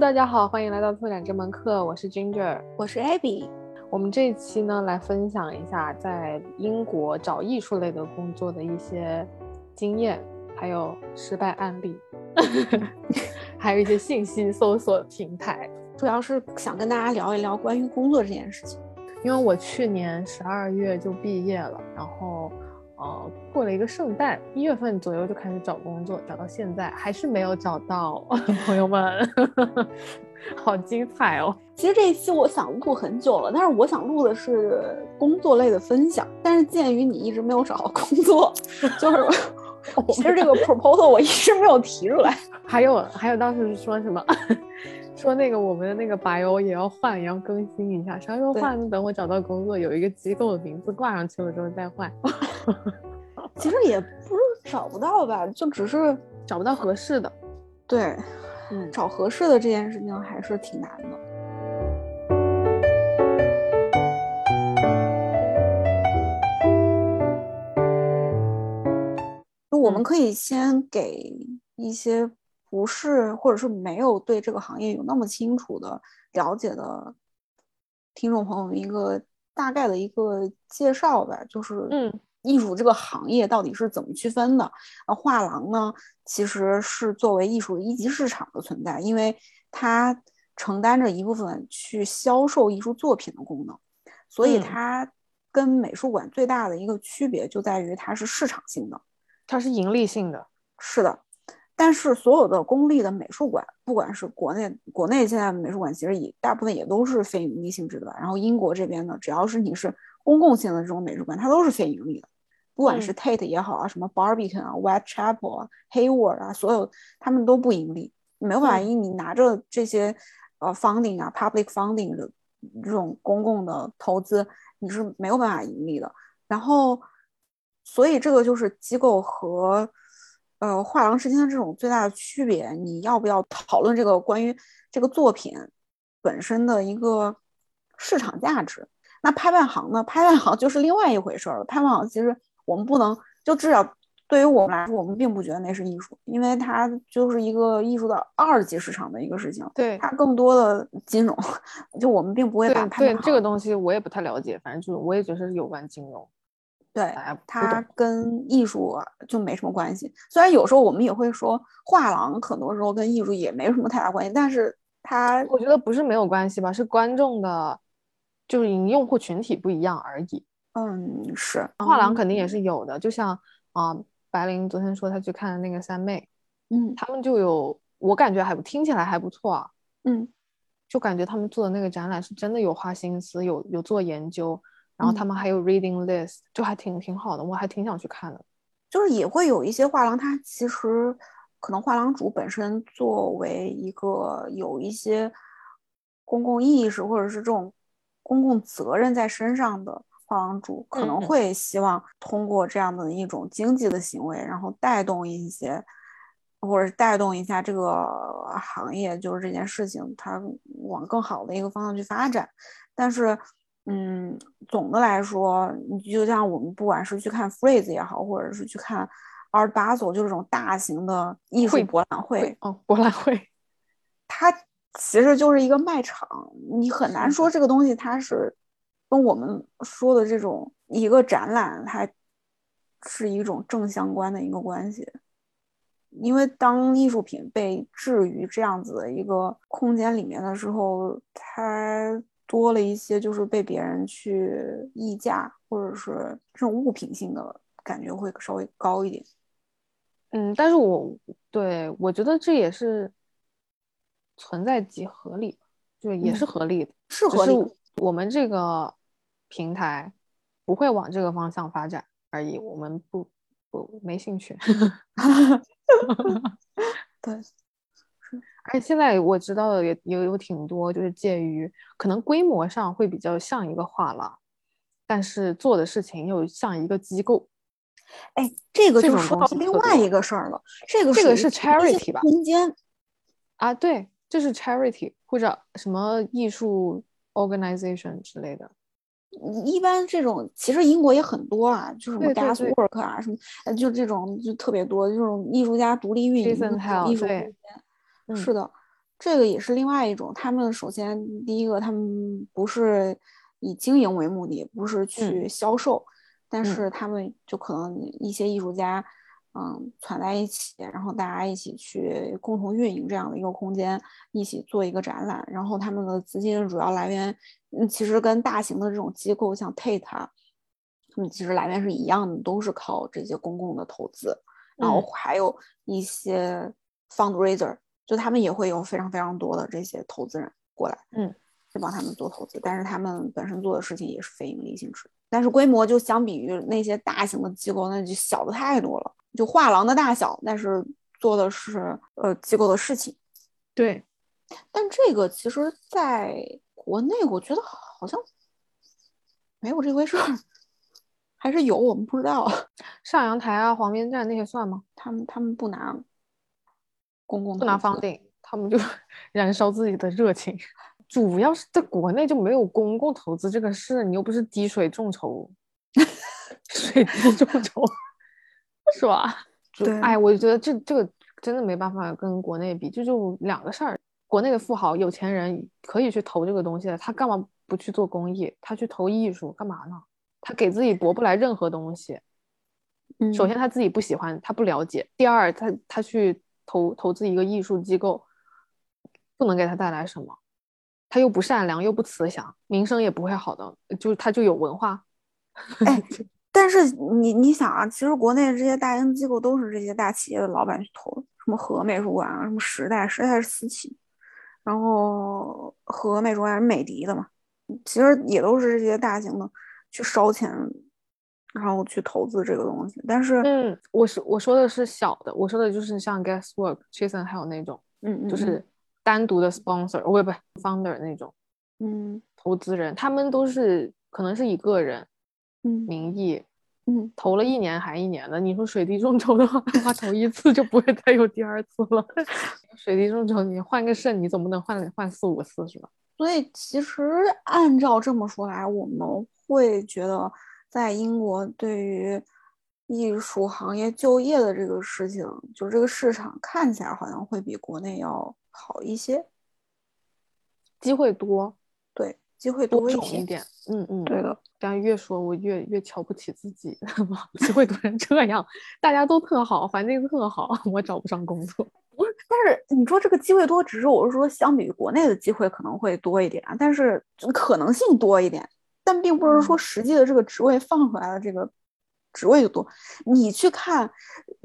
大家好，欢迎来到拓展这门课，我是 Ginger，我是 Abby。我们这一期呢，来分享一下在英国找艺术类的工作的一些经验，还有失败案例，还有一些信息搜索平台。主要是想跟大家聊一聊关于工作这件事情，因为我去年十二月就毕业了，然后。呃，过了一个圣诞，一月份左右就开始找工作，找到现在还是没有找到。朋友们，好精彩哦！其实这一期我想录很久了，但是我想录的是工作类的分享。但是鉴于你一直没有找到工作，就是其实这个 proposal 我一直没有提出来。还有还有，当时说什么？说那个我们的那个 bio 也要换，也要更新一下。啥时候换？等我找到工作，有一个机构的名字挂上去了之后再换。其实也不是找不到吧，就只是找不到合适的。对，嗯，找合适的这件事情还是挺难的。就我们可以先给一些。不是，或者是没有对这个行业有那么清楚的了解的听众朋友们一个大概的一个介绍吧。就是，嗯，艺术这个行业到底是怎么区分的？那画廊呢，其实是作为艺术一级市场的存在，因为它承担着一部分去销售艺术作品的功能，所以它跟美术馆最大的一个区别就在于它是市场性的，它是盈利性的。是的。但是所有的公立的美术馆，不管是国内国内现在美术馆，其实也大部分也都是非盈利性质的吧。然后英国这边呢，只要是你是公共性的这种美术馆，它都是非盈利的。不管是 Tate 也好啊，什么 Barbican 啊、Whitechapel 啊、Hayward 啊，所有他们都不盈利。没有办法，因你拿着这些呃 funding 啊、public funding 的这种公共的投资，你是没有办法盈利的。然后，所以这个就是机构和。呃，画廊之间的这种最大的区别，你要不要讨论这个关于这个作品本身的一个市场价值？那拍卖行呢？拍卖行就是另外一回事了。拍卖行其实我们不能，就至少对于我们来说，我们并不觉得那是艺术，因为它就是一个艺术的二级市场的一个事情。对，它更多的金融，就我们并不会把拍卖行这个东西我也不太了解，反正就是我也觉得是有关金融。对，它跟艺术就没什么关系。虽然有时候我们也会说画廊很多时候跟艺术也没什么太大关系，但是它我觉得不是没有关系吧，是观众的，就是用户群体不一样而已。嗯，是画廊肯定也是有的，就像啊，白灵昨天说她去看的那个三妹，嗯，他们就有，我感觉还不听起来还不错啊，嗯，就感觉他们做的那个展览是真的有花心思，有有做研究。然后他们还有 reading list，就还挺挺好的，我还挺想去看的。就是也会有一些画廊，它其实可能画廊主本身作为一个有一些公共意识或者是这种公共责任在身上的画廊主，可能会希望通过这样的一种经济的行为，然后带动一些，或者带动一下这个行业，就是这件事情它往更好的一个方向去发展，但是。嗯，总的来说，你就像我们不管是去看 Freeze 也好，或者是去看 Art Basel，就这种大型的艺术博览会，哦，博览会，它其实就是一个卖场，你很难说这个东西它是跟我们说的这种一个展览，它是一种正相关的一个关系，因为当艺术品被置于这样子的一个空间里面的时候，它。多了一些，就是被别人去议价，或者是这种物品性的感觉会稍微高一点。嗯，但是我对我觉得这也是存在即合理，就也是合理的，是合理。我们这个平台不会往这个方向发展而已，我们不不没兴趣。对。而且现在我知道的也也有挺多，就是介于可能规模上会比较像一个画廊，但是做的事情又像一个机构。哎，这个就说到另外一个事儿了。这个这个是 charity 吧？空间啊，对，这是 charity 或者什么艺术 organization 之类的。一般这种其实英国也很多啊，就什么 Gaswork 啊，什么就这种就特别多，这种艺术家独立运营艺术空间。是的，这个也是另外一种。他们首先第一个，他们不是以经营为目的，不是去销售，但是他们就可能一些艺术家，嗯，攒在一起，然后大家一起去共同运营这样的一个空间，一起做一个展览。然后他们的资金主要来源，嗯，其实跟大型的这种机构像 Tate，他们其实来源是一样的，都是靠这些公共的投资。然后还有一些 fundraiser，就他们也会有非常非常多的这些投资人过来，嗯，去帮他们做投资。但是他们本身做的事情也是非盈利性质，但是规模就相比于那些大型的机构，那就小的太多了。就画廊的大小，但是做的是呃机构的事情。对，但这个其实在国内，我觉得好像没有这回事儿。还是有，我们不知道。上阳台啊，黄边站那些算吗？他们他们不拿公共不拿房顶，他们就 燃烧自己的热情。主要是在国内就没有公共投资这个事，你又不是滴水众筹，水滴众筹是吧？对，哎，我就觉得这这个真的没办法跟国内比，这就两个事儿。国内的富豪有钱人可以去投这个东西的，他干嘛不去做公益？他去投艺术干嘛呢？他给自己博不来任何东西。首先他自己不喜欢，他不了解。第二，他他去投投资一个艺术机构，不能给他带来什么。他又不善良，又不慈祥，名声也不会好的。就是他就有文化。哎，但是你你想啊，其实国内这些大型机构都是这些大企业的老板去投的，什么和美术馆啊，什么时代，时代是私企，然后和美术馆是美的的嘛，其实也都是这些大型的。去烧钱，然后去投资这个东西，但是，嗯，我是我说的是小的，我说的就是像 Guesswork、c h a s o n 还有那种，嗯就是单独的 sponsor，不不 founder 那种，嗯，投资人，他们都是可能是一个人，嗯，名义，嗯，投了一年还一年的，你说水滴众筹的话，他投一次就不会再有第二次了。水滴众筹，你换个肾，你总不能换换四五次是吧？所以其实按照这么说来，我们。会觉得在英国对于艺术行业就业的这个事情，就这个市场看起来好像会比国内要好一些，机会多，对，机会多一点，嗯嗯，对的。但越说我越越瞧不起自己，机会多成这样，大家都特好，环境特好，我找不上工作。不是，但是你说这个机会多，只是我是说相比于国内的机会可能会多一点，但是可能性多一点。但并不是说实际的这个职位放出来的这个职位就多，你去看，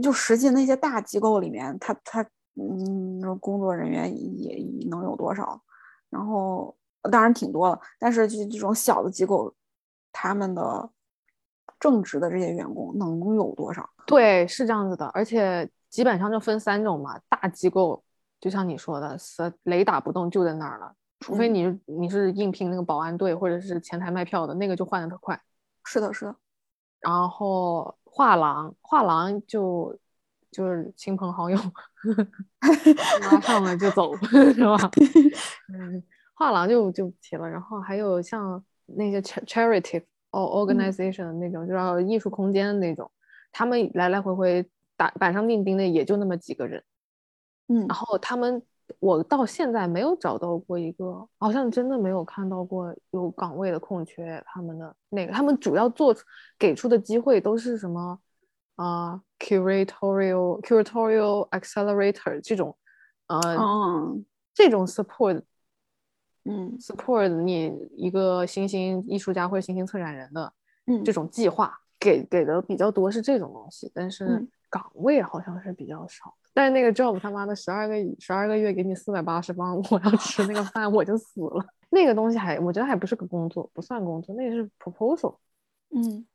就实际那些大机构里面，他他嗯，工作人员也能有多少？然后当然挺多了，但是就这种小的机构，他们的正职的这些员工能有多少？对，是这样子的，而且基本上就分三种嘛，大机构就像你说的，是雷打不动就在那儿了。除非你你是应聘那个保安队或者是前台卖票的那个就换的特快，是的，是的。然后画廊，画廊就就是亲朋好友 拉上了就走，是吧？嗯，画廊就就不提了。然后还有像那些 charity or organization 的那种，就是艺术空间的那种，他们来来回回打板上钉钉的也就那么几个人，嗯，然后他们。我到现在没有找到过一个，好像真的没有看到过有岗位的空缺。他们的那个，他们主要做给出的机会都是什么啊，curatorial curatorial accelerator 这种，呃，这种 support，嗯，support 你一个新兴艺术家或者新兴策展人的，嗯，这种计划给给的比较多是这种东西，但是岗位好像是比较少。但是那个 job 他妈的十二个十二个月给你四百八十磅，我要吃那个 饭我就死了。那个东西还我觉得还不是个工作，不算工作，那是 proposal。嗯，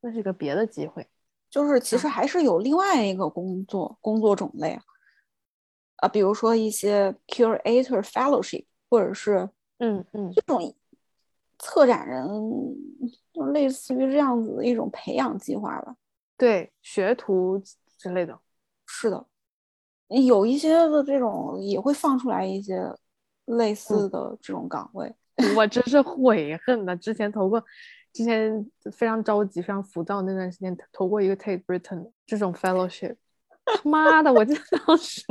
那是一个别的机会，就是其实还是有另外一个工作工作种类啊，比如说一些 curator fellowship，或者是嗯嗯这种策展人，就类似于这样子的一种培养计划吧。对，学徒之类的。是的，有一些的这种也会放出来一些类似的这种岗位。我真是悔恨的，之前投过，之前非常着急、非常浮躁那段时间投过一个 Tate Britain 这种 fellowship。他妈的，我记得当时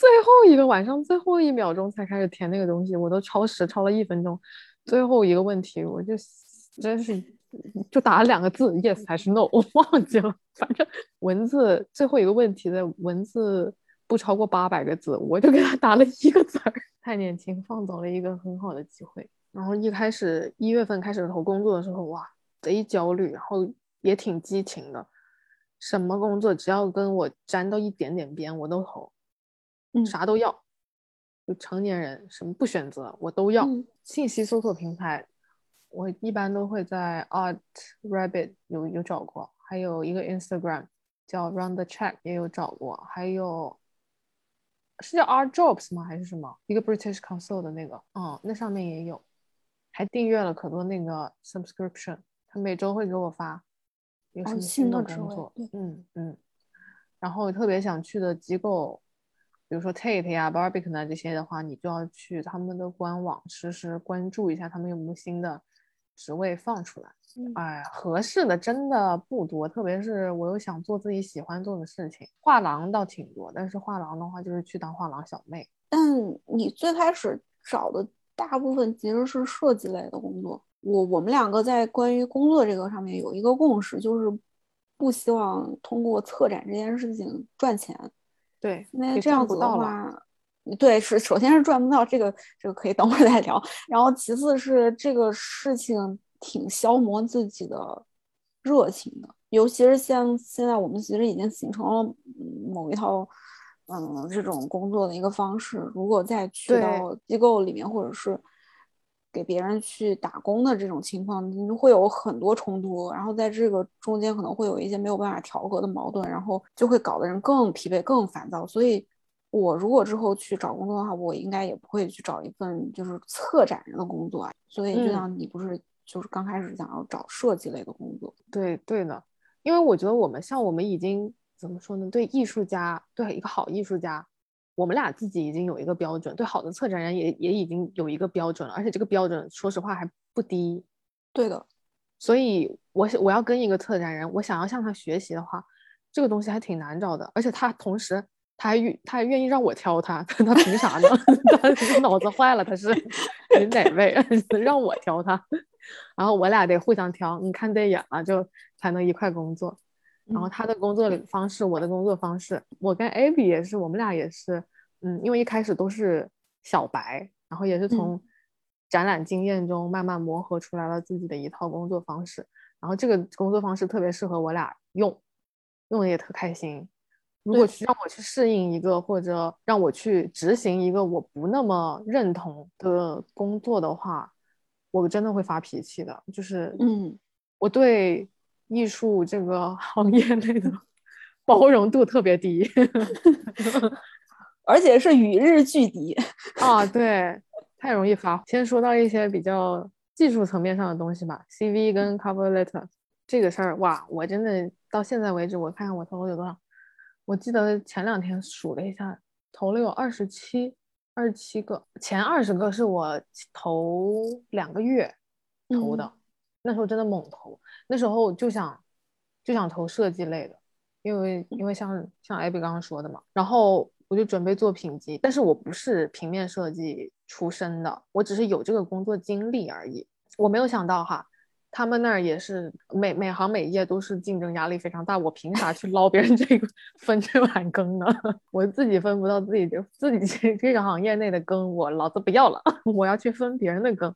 最后一个晚上最后一秒钟才开始填那个东西，我都超时超了一分钟。最后一个问题，我就真是就打了两个字 yes 还是 no，我忘记了。反正文字最后一个问题的文字不超过八百个字，我就给他打了一个字儿。太年轻，放走了一个很好的机会。然后一开始一月份开始投工作的时候，哇，贼焦虑，然后也挺激情的。什么工作只要跟我沾到一点点边，我都投，嗯啥都要。就成年人什么不选择我都要。信息搜索平台，我一般都会在 Art Rabbit 有有找过，还有一个 Instagram 叫 Run the Check 也有找过，还有是叫 Art Jobs 吗？还是什么？一个 British Council 的那个，嗯，那上面也有，还订阅了可多那个 subscription，他每周会给我发有什么新的工作，嗯嗯，然后特别想去的机构。比如说 Tate 呀、Barbican 啊这些的话，你就要去他们的官网实时关注一下，他们有没有新的职位放出来。哎，合适的真的不多，特别是我又想做自己喜欢做的事情，画廊倒挺多，但是画廊的话就是去当画廊小妹。但你最开始找的大部分其实是设计类的工作。我我们两个在关于工作这个上面有一个共识，就是不希望通过策展这件事情赚钱。对，那这样子的话，对，是首先是赚不到，这个这个可以等会儿再聊。然后其次是这个事情挺消磨自己的热情的，尤其是像现在我们其实已经形成了某一套嗯这种工作的一个方式。如果再去到机构里面，或者是给别人去打工的这种情况，你会有很多冲突，然后在这个中间可能会有一些没有办法调和的矛盾，然后就会搞得人更疲惫、更烦躁。所以，我如果之后去找工作的话，我应该也不会去找一份就是策展人的工作。所以，就像你不是就是刚开始想要找设计类的工作？对对的，因为我觉得我们像我们已经怎么说呢？对艺术家，对一个好艺术家。我们俩自己已经有一个标准，对好的策展人也也已经有一个标准了，而且这个标准说实话还不低。对的，所以我我要跟一个策展人，我想要向他学习的话，这个东西还挺难找的。而且他同时他还愿他还愿意让我挑他，他凭啥呢？他脑子坏了？他是你哪位 让我挑他？然后我俩得互相挑，你看对眼了就才能一块工作。然后他的工作方式，我的工作方式，我跟 Abby 也是，我们俩也是，嗯，因为一开始都是小白，然后也是从展览经验中慢慢磨合出来了自己的一套工作方式。然后这个工作方式特别适合我俩用，用的也特开心。如果让我去适应一个，或者让我去执行一个我不那么认同的工作的话，我真的会发脾气的。就是，嗯，我对。艺术这个行业内的 包容度特别低，而且是与日俱敌 啊！对，太容易发。先说到一些比较技术层面上的东西吧，CV 跟 cover letter 这个事儿，哇，我真的到现在为止，我看看我投了有多少，我记得前两天数了一下，投了有二十七，二十七个，前二十个是我头两个月投的。那时候真的猛投，那时候就想就想投设计类的，因为因为像像艾比刚刚说的嘛，然后我就准备做品级，但是我不是平面设计出身的，我只是有这个工作经历而已。我没有想到哈，他们那儿也是每每行每业都是竞争压力非常大，我凭啥去捞别人这个分这碗羹呢？我自己分不到自己的自己这这个行业内的羹，我老子不要了，我要去分别人的羹。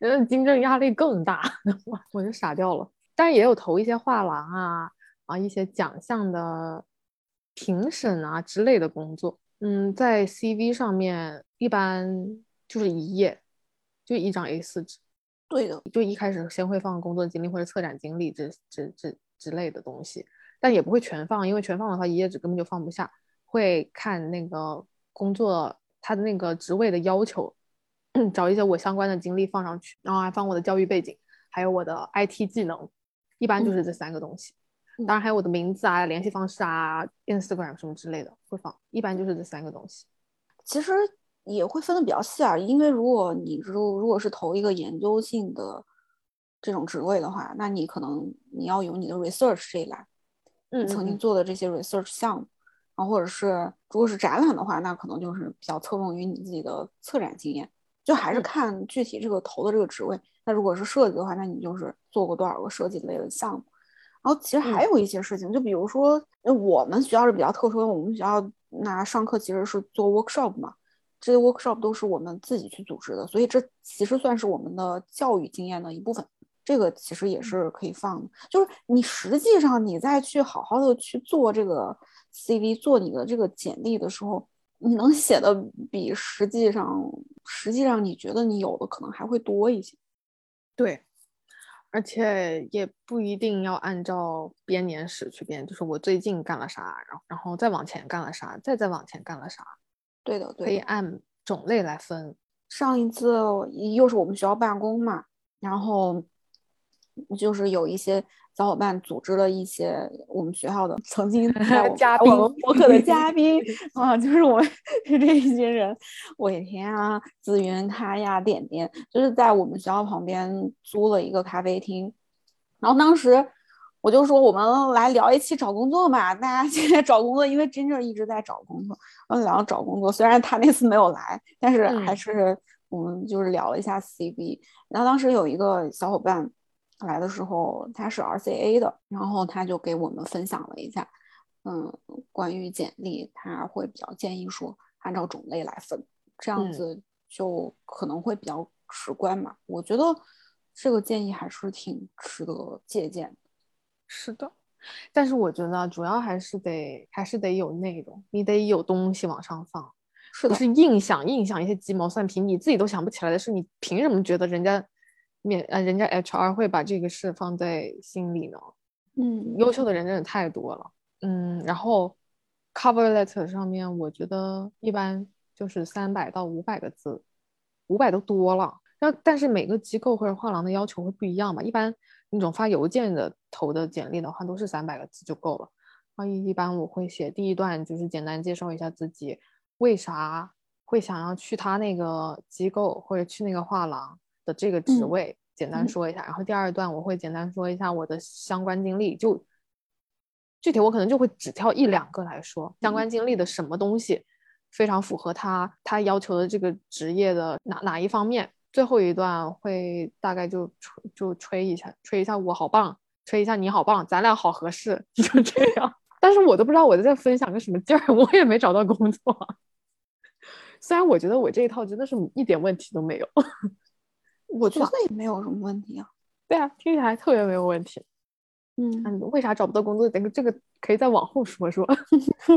人的竞争压力更大，我我就傻掉了。但是也有投一些画廊啊啊一些奖项的评审啊之类的工作。嗯，在 CV 上面一般就是一页，就一张 A4 纸。对的，就一开始先会放工作经历或者策展经历这这这之类的东西，但也不会全放，因为全放的话一页纸根本就放不下。会看那个工作他的那个职位的要求。找一些我相关的经历放上去，然后还放我的教育背景，还有我的 IT 技能，一般就是这三个东西。当然还有我的名字啊、联系方式啊、Instagram 什么之类的会放，一般就是这三个东西。其实也会分的比较细啊，因为如果你如如果是投一个研究性的这种职位的话，那你可能你要有你的 research 这一栏，嗯，曾经做的这些 research 项目，然后或者是如果是展览的话，那可能就是比较侧重于你自己的策展经验，就还是看具体这个投的这个职位。那如果是设计的话，那你就是做过多少个设计类的项目。然后其实还有一些事情，就比如说我们学校是比较特殊的，我们学校那上课其实是做 workshop 嘛，这些 workshop 都是我们自己去组织的，所以这其实算是我们的教育经验的一部分。这个其实也是可以放的，就是你实际上你再去好好的去做这个 CV，做你的这个简历的时候，你能写的比实际上实际上你觉得你有的可能还会多一些。对，而且也不一定要按照编年史去编，就是我最近干了啥，然后然后再往前干了啥，再再往前干了啥。对的，对，可以按种类来分。上一次又是我们学校办公嘛，然后。就是有一些小伙伴组织了一些我们学校的 曾经 嘉宾播客的嘉 宾啊，就是我们这一群人，伟天啊、紫云、他呀、点点，就是在我们学校旁边租了一个咖啡厅。然后当时我就说，我们来聊一期找工作嘛。大家现在找工作，因为真正一直在找工作，我们聊找工作。虽然他那次没有来，但是还是我们就是聊了一下 CV。然后当时有一个小伙伴。来的时候他是 RCA 的，然后他就给我们分享了一下，嗯，关于简历，他会比较建议说按照种类来分，这样子就可能会比较直观嘛。我觉得这个建议还是挺值得借鉴的。是的，但是我觉得主要还是得还是得有内容，你得有东西往上放，是的，是硬想硬想一些鸡毛蒜皮，你自己都想不起来的事，你凭什么觉得人家？面呃，人家 HR 会把这个事放在心里呢。嗯，优秀的人真的太多了。嗯，然后 cover letter 上面，我觉得一般就是三百到五百个字，五百都多了。然后，但是每个机构或者画廊的要求会不一样嘛。一般那种发邮件的投的简历的话，都是三百个字就够了。然后一般我会写第一段，就是简单介绍一下自己为啥会想要去他那个机构或者去那个画廊。的这个职位简单说一下，然后第二段我会简单说一下我的相关经历，就具体我可能就会只挑一两个来说相关经历的什么东西非常符合他他要求的这个职业的哪哪一方面。最后一段会大概就吹就吹一下，吹一下我好棒，吹一下你好棒，咱俩好合适，就这样。但是我都不知道我在分享个什么劲儿，我也没找到工作。虽然我觉得我这一套真的是一点问题都没有。我觉得也没有什么问题啊。对啊，听起来特别没有问题。嗯，为啥找不到工作？这个这个可以再往后说说。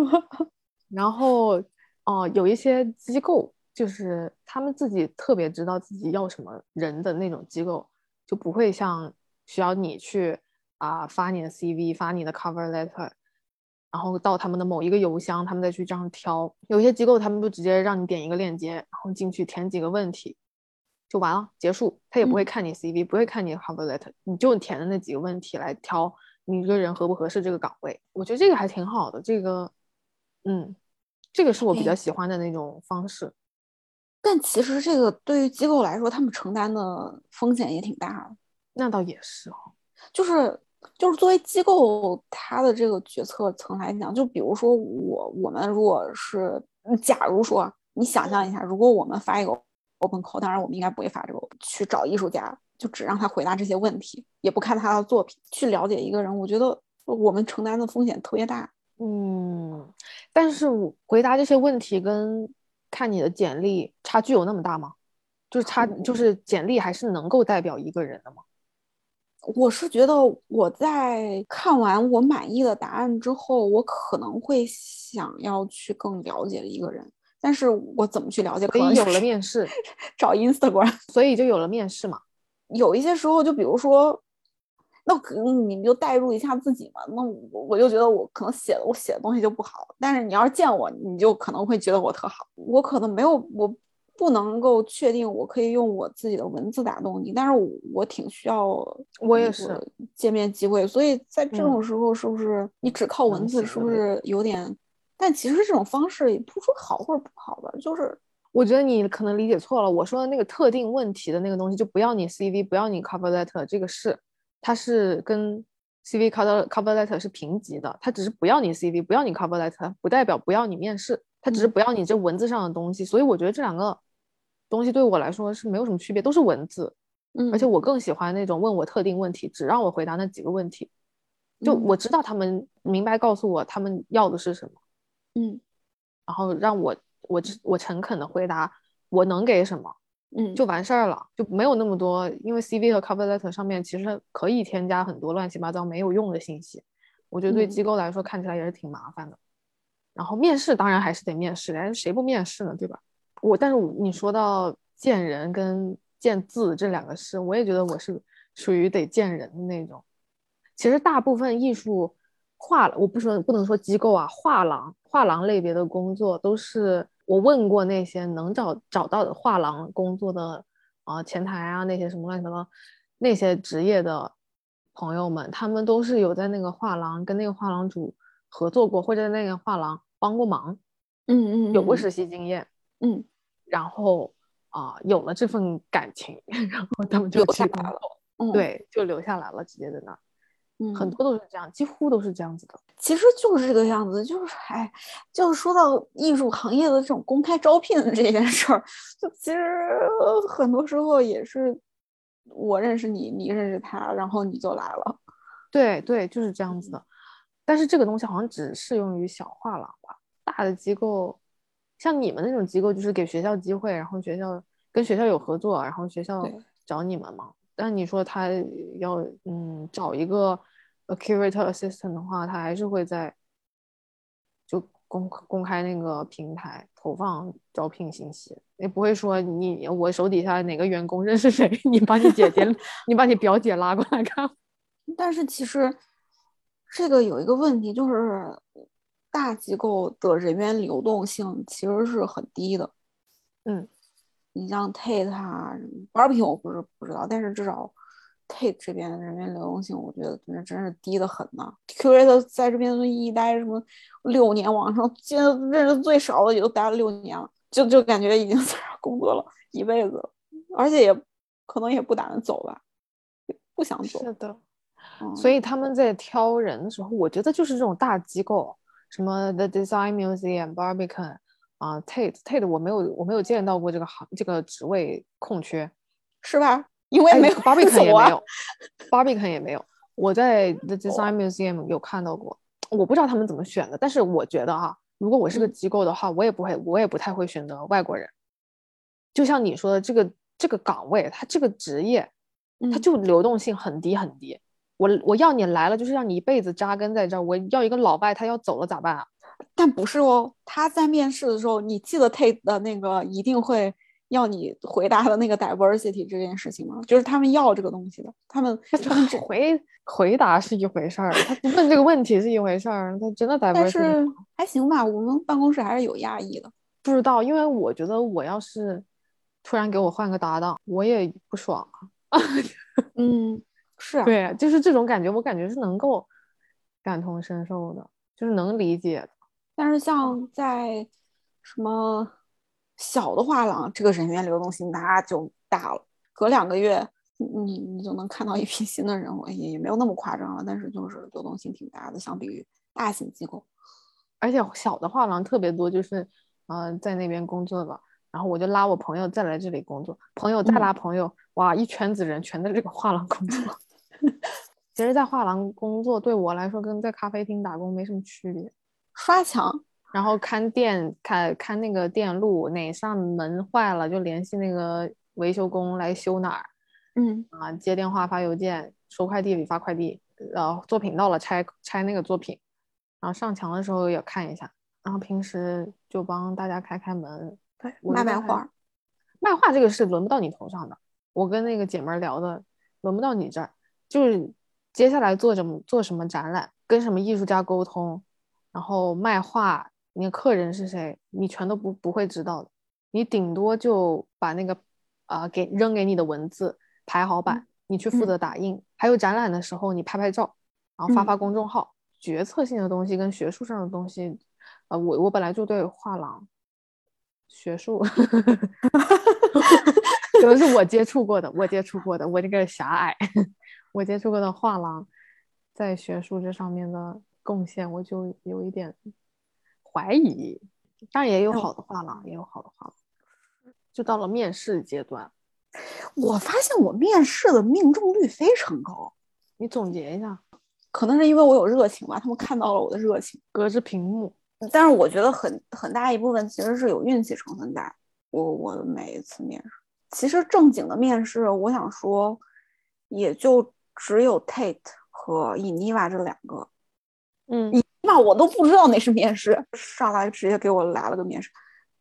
然后哦，有一些机构就是他们自己特别知道自己要什么人的那种机构，就不会像需要你去啊发你的 CV、发你的 cover letter，然后到他们的某一个邮箱，他们再去这样挑。有些机构他们就直接让你点一个链接，然后进去填几个问题。就完了，结束。他也不会看你 CV，不会看你 cover letter，你就填的那几个问题来挑你这个人合不合适这个岗位。我觉得这个还挺好的，这个，嗯，这个是我比较喜欢的那种方式。但其实这个对于机构来说，他们承担的风险也挺大的。那倒也是哈，就是就是作为机构，他的这个决策层来讲，就比如说我我们如果是，假如说你想象一下，如果我们发一个。Open call，当然我们应该不会发这个。去找艺术家，就只让他回答这些问题，也不看他的作品，去了解一个人。我觉得我们承担的风险特别大。嗯，但是回答这些问题跟看你的简历差距有那么大吗？就是差，就是简历还是能够代表一个人的吗？我是觉得我在看完我满意的答案之后，我可能会想要去更了解一个人。但是我怎么去了解？可以有了面试，找 Instagram，所以就有了面试嘛。有一些时候，就比如说，那可能你就代入一下自己嘛。那我我就觉得我可能写的我写的东西就不好，但是你要是见我，你就可能会觉得我特好。我可能没有，我不能够确定我可以用我自己的文字打动你，但是我挺需要我也是见面机会。所以在这种时候，是不是你只靠文字，是不是有点？但其实这种方式也不说好或者不好吧，就是我觉得你可能理解错了。我说的那个特定问题的那个东西，就不要你 CV，不要你 cover letter，这个是它是跟 CV cover cover letter 是平级的，它只是不要你 CV，不要你 cover letter，不代表不要你面试，它只是不要你这文字上的东西。所以我觉得这两个东西对我来说是没有什么区别，都是文字。嗯，而且我更喜欢那种问我特定问题，只让我回答那几个问题，就我知道他们明白告诉我他们要的是什么，嗯，然后让我我我诚恳的回答我能给什么，嗯，就完事儿了，就没有那么多，因为 CV 和 cover letter 上面其实可以添加很多乱七八糟没有用的信息，我觉得对机构来说看起来也是挺麻烦的。然后面试当然还是得面试，哎，谁不面试呢，对吧？我但是你说到见人跟。见字这两个事，我也觉得我是属于得见人的那种。其实大部分艺术画，我不说不能说机构啊，画廊、画廊类别的工作，都是我问过那些能找找到的画廊工作的啊，前台啊那些什么乱七八糟那些职业的朋友们，他们都是有在那个画廊跟那个画廊主合作过，或者在那个画廊帮过忙，嗯嗯，有过实习经验，嗯，然后。啊，有了这份感情，然后他们就留下来了。对，就留下来了，直接在那儿。嗯，很多都是这样，几乎都是这样子的。其实就是这个样子，就是哎，就是说到艺术行业的这种公开招聘这件事儿，就其实很多时候也是我认识你，你认识他，然后你就来了。对对，就是这样子的。但是这个东西好像只适用于小画廊吧，大的机构。像你们那种机构，就是给学校机会，然后学校跟学校有合作，然后学校找你们嘛。但你说他要嗯找一个 curator assistant 的话，他还是会在就公公开那个平台投放招聘信息，也不会说你我手底下哪个员工认识谁，你把你姐姐你把你表姐拉过来看。但是其实这个有一个问题就是。大机构的人员流动性其实是很低的，嗯，你像 Tate 啊，Barbie 我不是不知道，但是至少 Tate 这边的人员流动性，我觉得那真是低的很呢。Curator 在这边一待什么六年往上，现在认识最少的也都待了六年了，就就感觉已经 在这工作了一辈子了，而且也可能也不打算走吧，不想走。是的，所以他们在挑人的时候，我觉得就是这种大机构。什么 The Design Museum、Barbican 啊，Tate Tate 我没有我没有见到过这个行这个职位空缺，是吧？因为没有 Barbican 也没有，Barbican 也没有。我在 The Design Museum 有看到过，我不知道他们怎么选的，但是我觉得啊，如果我是个机构的话，我也不会，我也不太会选择外国人。就像你说的，这个这个岗位，它这个职业，它就流动性很低很低。我我要你来了，就是让你一辈子扎根在这儿。我要一个老外，他要走了咋办啊？但不是哦，他在面试的时候，你记得 Tate 的那个一定会要你回答的那个 diversity 这件事情吗？就是他们要这个东西的，他们他们只回回答是一回事儿，他 问这个问题是一回事儿，他真的 diversity 但是还行吧，我们办公室还是有压抑的。不知道，因为我觉得我要是突然给我换个搭档，我也不爽啊。嗯。是啊，对，就是这种感觉，我感觉是能够感同身受的，就是能理解的。但是像在什么小的画廊，这个人员流动性那就大了，隔两个月你你就能看到一批新的人物，也也没有那么夸张了，但是就是流动性挺大的，相比于大型机构。而且小的画廊特别多，就是嗯在那边工作的，然后我就拉我朋友再来这里工作，朋友再拉朋友，哇，一圈子人全在这个画廊工作。其实，在画廊工作对我来说，跟在咖啡厅打工没什么区别。刷墙，然后看店，看看那个电路，哪扇门坏了就联系那个维修工来修哪儿。嗯啊，接电话、发邮件、收快递里发快递，然后作品到了拆拆那个作品，然后上墙的时候也看一下，然后平时就帮大家开开门。对，卖卖画，卖画这个是轮不到你头上的。我跟那个姐们聊的，轮不到你这儿。就是接下来做什么做什么展览，跟什么艺术家沟通，然后卖画，你的客人是谁，你全都不不会知道的。你顶多就把那个啊给扔给你的文字排好版，你去负责打印。还有展览的时候，你拍拍照，然后发发公众号。决策性的东西跟学术上的东西，呃，我我本来就对画廊学术。可能是我接触过的，我接触过的，我这个狭隘。我接触过的画廊，在学术这上面的贡献，我就有一点怀疑。当然也有好的话了，也有好的话了。就到了面试阶段，我发现我面试的命中率非常高。你总结一下，可能是因为我有热情吧，他们看到了我的热情，隔着屏幕。但是我觉得很很大一部分其实是有运气成分在。我我的每一次面试，其实正经的面试，我想说，也就只有 Tate 和 Iniva 这两个。嗯，Eniva 我都不知道那是面试，上来直接给我来了个面试。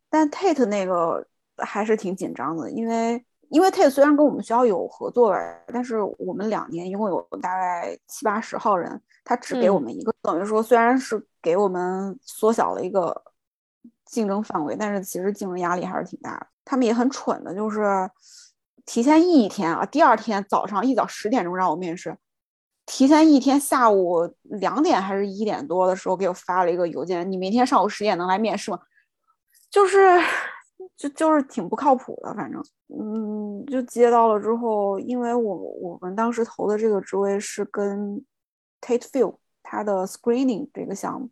但 Tate 那个。还是挺紧张的，因为因为 Tate 虽然跟我们学校有合作，但是我们两年一共有大概七八十号人，他只给我们一个，等于说虽然是给我们缩小了一个竞争范围，但是其实竞争压力还是挺大的。他们也很蠢的，就是提前一天啊，第二天早上一早十点钟让我面试，提前一天下午两点还是一点多的时候给我发了一个邮件，你明天上午十点能来面试吗？就是。就就是挺不靠谱的，反正，嗯，就接到了之后，因为我我们当时投的这个职位是跟 Tate Field 它的 Screening 这个项目，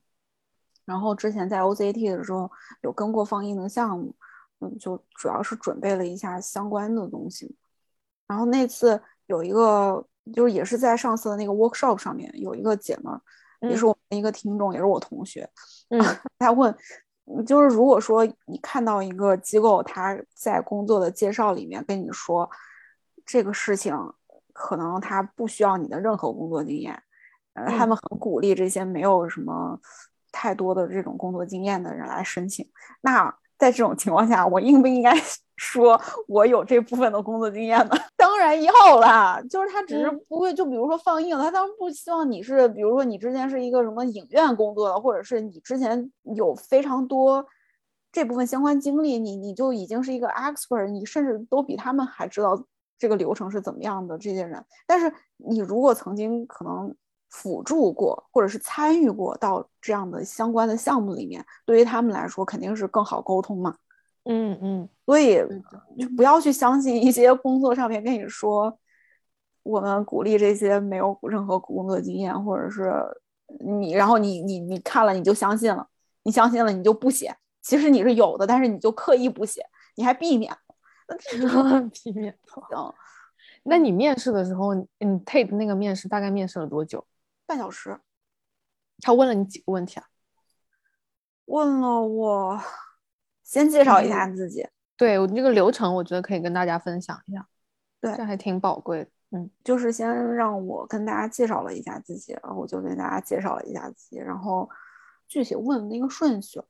然后之前在 OCT 的时候有跟过放映的项目，嗯，就主要是准备了一下相关的东西，然后那次有一个就是也是在上次的那个 workshop 上面有一个姐们儿，也是我们一个听众，也是我同学，嗯，他问。就是如果说你看到一个机构，他在工作的介绍里面跟你说这个事情，可能他不需要你的任何工作经验，呃，他们很鼓励这些没有什么太多的这种工作经验的人来申请，那。在这种情况下，我应不应该 说我有这部分的工作经验呢？当然要啦，就是他只是不会，就比如说放映，他当然不希望你是，比如说你之前是一个什么影院工作的，或者是你之前有非常多这部分相关经历，你你就已经是一个 expert，你甚至都比他们还知道这个流程是怎么样的这些人。但是你如果曾经可能。辅助过或者是参与过到这样的相关的项目里面，对于他们来说肯定是更好沟通嘛。嗯嗯，所以就不要去相信一些工作上面跟你说，我们鼓励这些没有任何工作经验，或者是你，然后你你你看了你就相信了，你相信了你就不写，其实你是有的，但是你就刻意不写，你还避免，避免行。那你面试的时候，你 Tate 那个面试大概面试了多久？半小时，他问了你几个问题啊？问了我，先介绍一下自己。对我这个流程，我觉得可以跟大家分享一下。对，这还挺宝贵的。嗯，就是先让我跟大家介绍了一下自己，然后我就跟大家介绍了一下自己，然后具体问那个顺序，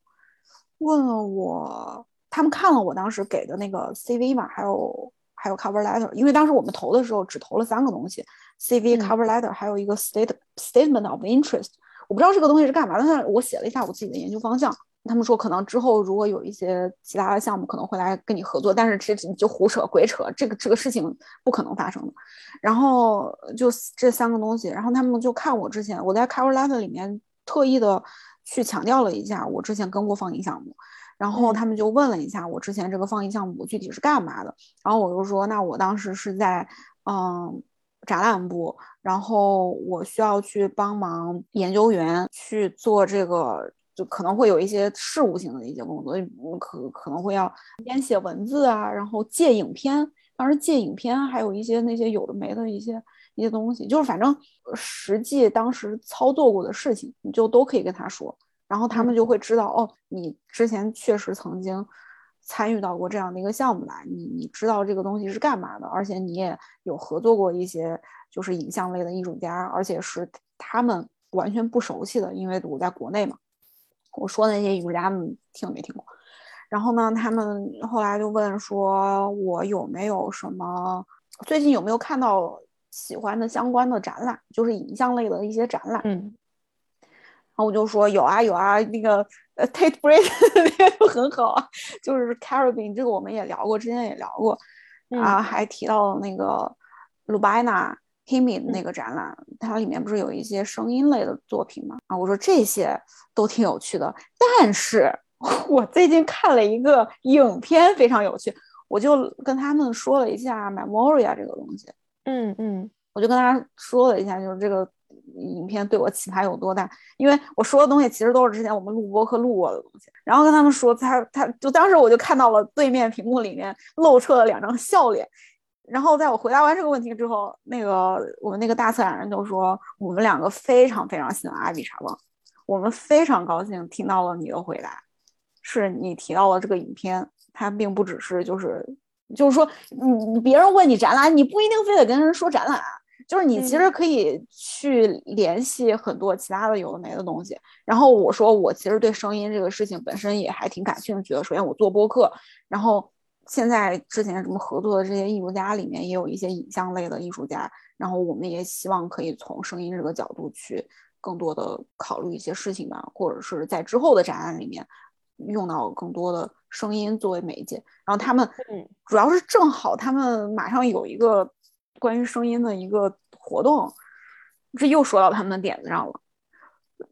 问了我，他们看了我当时给的那个 CV 嘛，还有还有 cover letter，因为当时我们投的时候只投了三个东西。CV cover letter 还有一个 state statement of interest，我不知道这个东西是干嘛，但是我写了一下我自己的研究方向。他们说可能之后如果有一些其他的项目可能会来跟你合作，但是这就胡扯鬼扯，这个这个事情不可能发生的。然后就这三个东西，然后他们就看我之前我在 cover letter 里面特意的去强调了一下我之前跟过放映项目，然后他们就问了一下我之前这个放映项目具体是干嘛的，然后我就说那我当时是在嗯。展览部，然后我需要去帮忙研究员去做这个，就可能会有一些事务性的一些工作，可可能会要编写文字啊，然后借影片，当时借影片，还有一些那些有的没的一些一些东西，就是反正实际当时操作过的事情，你就都可以跟他说，然后他们就会知道，哦，你之前确实曾经。参与到过这样的一个项目来，你你知道这个东西是干嘛的，而且你也有合作过一些就是影像类的艺术家，而且是他们完全不熟悉的，因为我在国内嘛。我说的那些艺术家们听没听过。然后呢，他们后来就问说，我有没有什么最近有没有看到喜欢的相关的展览，就是影像类的一些展览。嗯。然后我就说有啊有啊，那个呃 Tate b r a d 那个很好啊，就是 Caribbean 这个我们也聊过，之前也聊过啊，还提到了那个 Lubina Himi 那个展览，它里面不是有一些声音类的作品吗？啊，我说这些都挺有趣的，但是 我最近看了一个影片非常有趣，我就跟他们说了一下 Memoria 这个东西，嗯嗯，我就跟大家说了一下，就是这个。影片对我启发有多大，因为我说的东西其实都是之前我们录播课录过的东西。然后跟他们说，他他就当时我就看到了对面屏幕里面露出了两张笑脸。然后在我回答完这个问题之后，那个我们那个大策展人就说，我们两个非常非常喜欢阿比查旺，我们非常高兴听到了你的回答，是你提到了这个影片，它并不只是就是。就是说，你别人问你展览，你不一定非得跟人说展览，就是你其实可以去联系很多其他的有的没的东西。然后我说，我其实对声音这个事情本身也还挺感兴趣的。首先，我做播客，然后现在之前什么合作的这些艺术家里面也有一些影像类的艺术家，然后我们也希望可以从声音这个角度去更多的考虑一些事情吧，或者是在之后的展览里面。用到更多的声音作为媒介，然后他们主要是正好他们马上有一个关于声音的一个活动，这又说到他们的点子上了。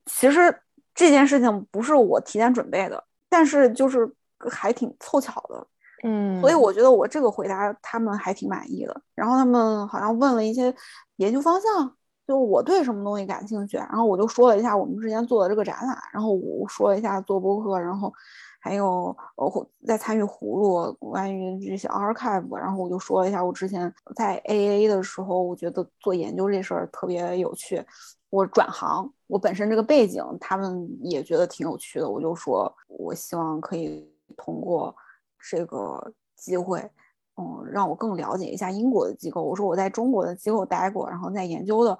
其实这件事情不是我提前准备的，但是就是还挺凑巧的，嗯，所以我觉得我这个回答他们还挺满意的。然后他们好像问了一些研究方向。就我对什么东西感兴趣，然后我就说了一下我们之前做的这个展览，然后我说了一下做播客，然后还有呃在参与葫芦关于这些 archive，然后我就说了一下我之前在 AA 的时候，我觉得做研究这事儿特别有趣。我转行，我本身这个背景他们也觉得挺有趣的，我就说我希望可以通过这个机会。嗯，让我更了解一下英国的机构。我说我在中国的机构待过，然后在研究的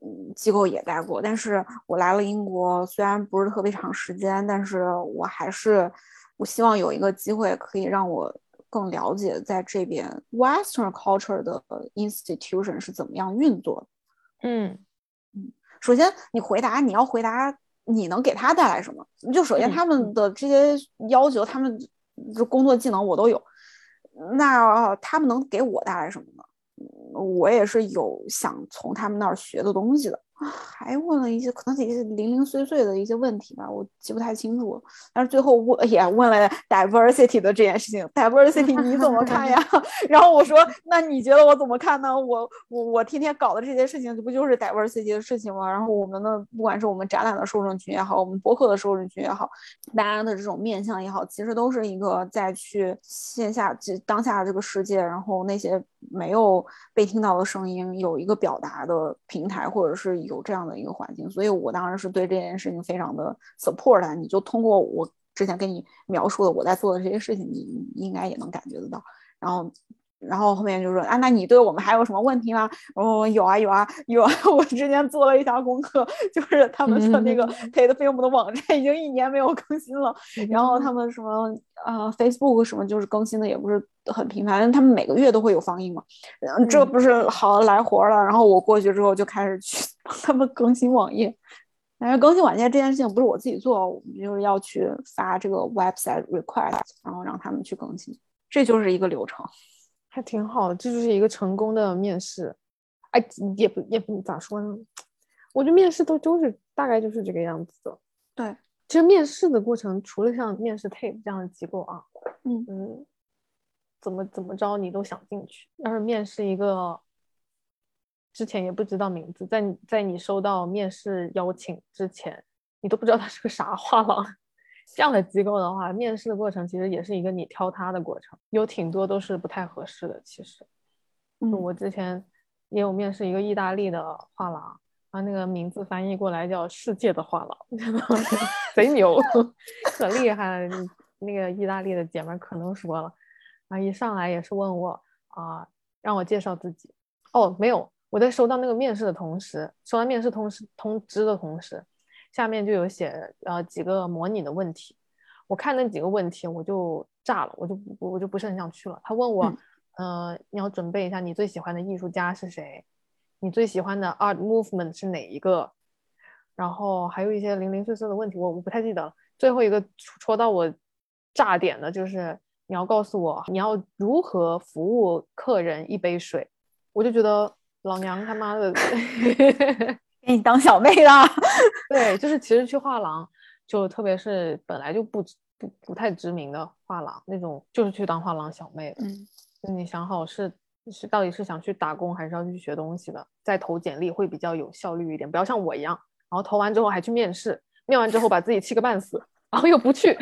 嗯机构也待过。但是我来了英国，虽然不是特别长时间，但是我还是我希望有一个机会可以让我更了解在这边 Western culture 的 institution 是怎么样运作。嗯嗯，首先你回答你要回答你能给他带来什么？就首先他们的这些要求，他们这工作技能我都有。那他们能给我带来什么呢？我也是有想从他们那儿学的东西的。还问了一些可能也是零零碎碎的一些问题吧，我记不太清楚。但是最后我也问了 diversity 的这件事情，diversity 你怎么看呀？然后我说，那你觉得我怎么看呢？我我我天天搞的这些事情，这不就是 diversity 的事情吗？然后我们的不管是我们展览的受众群也好，我们博客的受众群也好，大家的这种面向也好，其实都是一个在去线下这当下这个世界，然后那些没有被听到的声音有一个表达的平台，或者是。有这样的一个环境，所以我当时是对这件事情非常的 support。你就通过我之前跟你描述的我在做的这些事情，你应该也能感觉得到。然后。然后后面就说啊，那你对我们还有什么问题吗？哦，有啊有啊有啊！我之前做了一下功课，就是他们说那个 Tate Film 的网站已经一年没有更新了。然后他们什么啊 Facebook 什么就是更新的也不是很频繁，他们每个月都会有放映嘛。这不是好来活了。然后我过去之后就开始去帮 他们更新网页。但是更新网页这件事情不是我自己做，我们就是要去发这个 website request，然后让他们去更新，这就是一个流程。还挺好的，这就是一个成功的面试。哎，也不也不咋说呢，我觉得面试都就是大概就是这个样子的。对，其实面试的过程，除了像面试 tape 这样的机构啊，嗯嗯，怎么怎么着你都想进去。要是面试一个之前也不知道名字，在在你收到面试邀请之前，你都不知道他是个啥画廊。这样的机构的话，面试的过程其实也是一个你挑他的过程，有挺多都是不太合适的。其实，嗯，我之前也有面试一个意大利的画廊，啊，那个名字翻译过来叫“世界的画廊”，贼牛，可厉害了。那个意大利的姐们可能说了，啊，一上来也是问我啊，让我介绍自己。哦，没有，我在收到那个面试的同时，收到面试通知通知的同时。下面就有写呃几个模拟的问题，我看那几个问题我就炸了，我就我就不是很想去了。他问我，呃，你要准备一下你最喜欢的艺术家是谁，你最喜欢的 art movement 是哪一个，然后还有一些零零碎碎的问题，我我不太记得了。最后一个戳到我炸点的就是你要告诉我你要如何服务客人一杯水，我就觉得老娘他妈的。给你当小妹啦，对，就是其实去画廊，就特别是本来就不不不太知名的画廊那种，就是去当画廊小妹的。嗯，就你想好是是到底是想去打工还是要去学东西的，再投简历会比较有效率一点，不要像我一样，然后投完之后还去面试，面完之后把自己气个半死，然后又不去。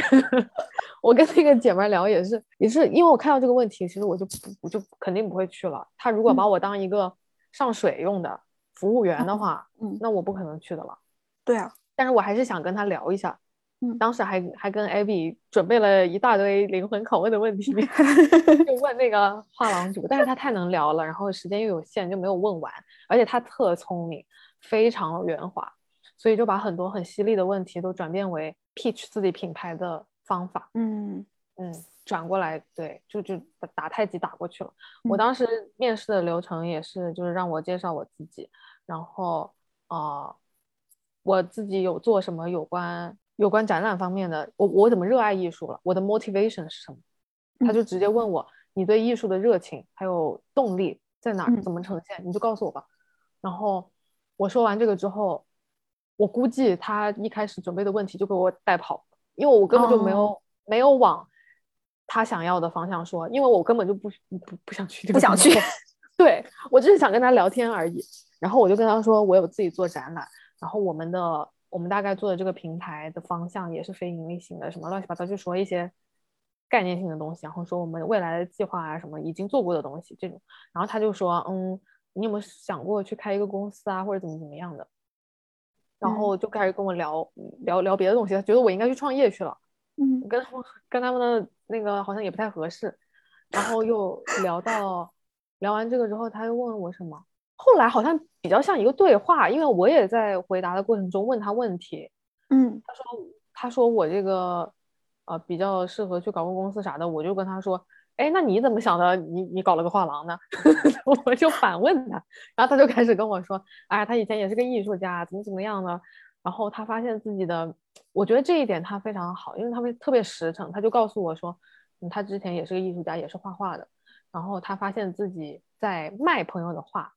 我跟那个姐妹聊也是，也是因为我看到这个问题，其实我就不我就肯定不会去了。她如果把我当一个上水用的服务员的话，嗯，那我不可能去的了。对啊，但是我还是想跟他聊一下。嗯，当时还还跟 Abby 准备了一大堆灵魂拷问的问题，就问那个画廊主，但是他太能聊了，然后时间又有限，就没有问完。而且他特聪明，非常圆滑，所以就把很多很犀利的问题都转变为 pitch 自己品牌的方法。嗯嗯，转过来，对，就就打太极打过去了。我当时面试的流程也是，就是让我介绍我自己，然后呃，我自己有做什么有关。有关展览方面的，我我怎么热爱艺术了？我的 motivation 是什么？他就直接问我，你对艺术的热情还有动力在哪？怎么呈现？你就告诉我吧。然后我说完这个之后，我估计他一开始准备的问题就给我带跑，因为我根本就没有没有往他想要的方向说，因为我根本就不不不想去，不想去。对我只是想跟他聊天而已。然后我就跟他说，我有自己做展览，然后我们的。我们大概做的这个平台的方向也是非盈利型的，什么乱七八糟，就说一些概念性的东西，然后说我们未来的计划啊，什么已经做过的东西这种。然后他就说，嗯，你有没有想过去开一个公司啊，或者怎么怎么样的？然后就开始跟我聊聊聊别的东西，他觉得我应该去创业去了。嗯，跟他们跟他们的那个好像也不太合适。然后又聊到聊完这个之后，他又问我什么？后来好像比较像一个对话，因为我也在回答的过程中问他问题。嗯，他说他说我这个呃比较适合去搞个公司啥的，我就跟他说，哎，那你怎么想的？你你搞了个画廊呢？我就反问他，然后他就开始跟我说，哎，他以前也是个艺术家，怎么怎么样的。然后他发现自己的，我觉得这一点他非常好，因为他们特别实诚。他就告诉我说，嗯，他之前也是个艺术家，也是画画的。然后他发现自己在卖朋友的画。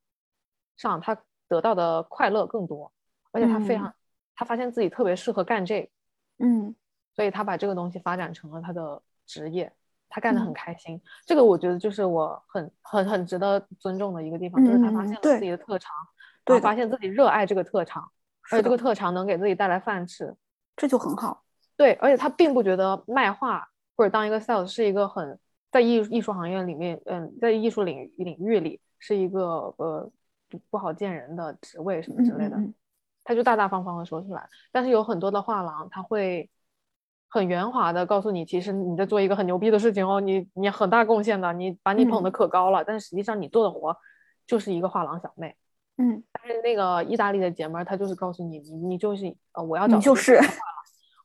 上他得到的快乐更多，而且他非常，他发现自己特别适合干这，嗯，所以他把这个东西发展成了他的职业，他干得很开心。这个我觉得就是我很很很值得尊重的一个地方，就是他发现了自己的特长，对，发现自己热爱这个特长，而且这个特长能给自己带来饭吃，这就很好。对，而且他并不觉得卖画或者当一个 sales 是一个很在艺艺术行业里面，嗯，在艺术领领域里是一个呃。不好见人的职位什么之类的，他就大大方方的说出来。但是有很多的画廊，他会很圆滑的告诉你，其实你在做一个很牛逼的事情哦，你你很大贡献的，你把你捧得可高了。但是实际上你做的活就是一个画廊小妹。嗯，但是那个意大利的姐妹儿，她就是告诉你，你你就是呃，我要找就是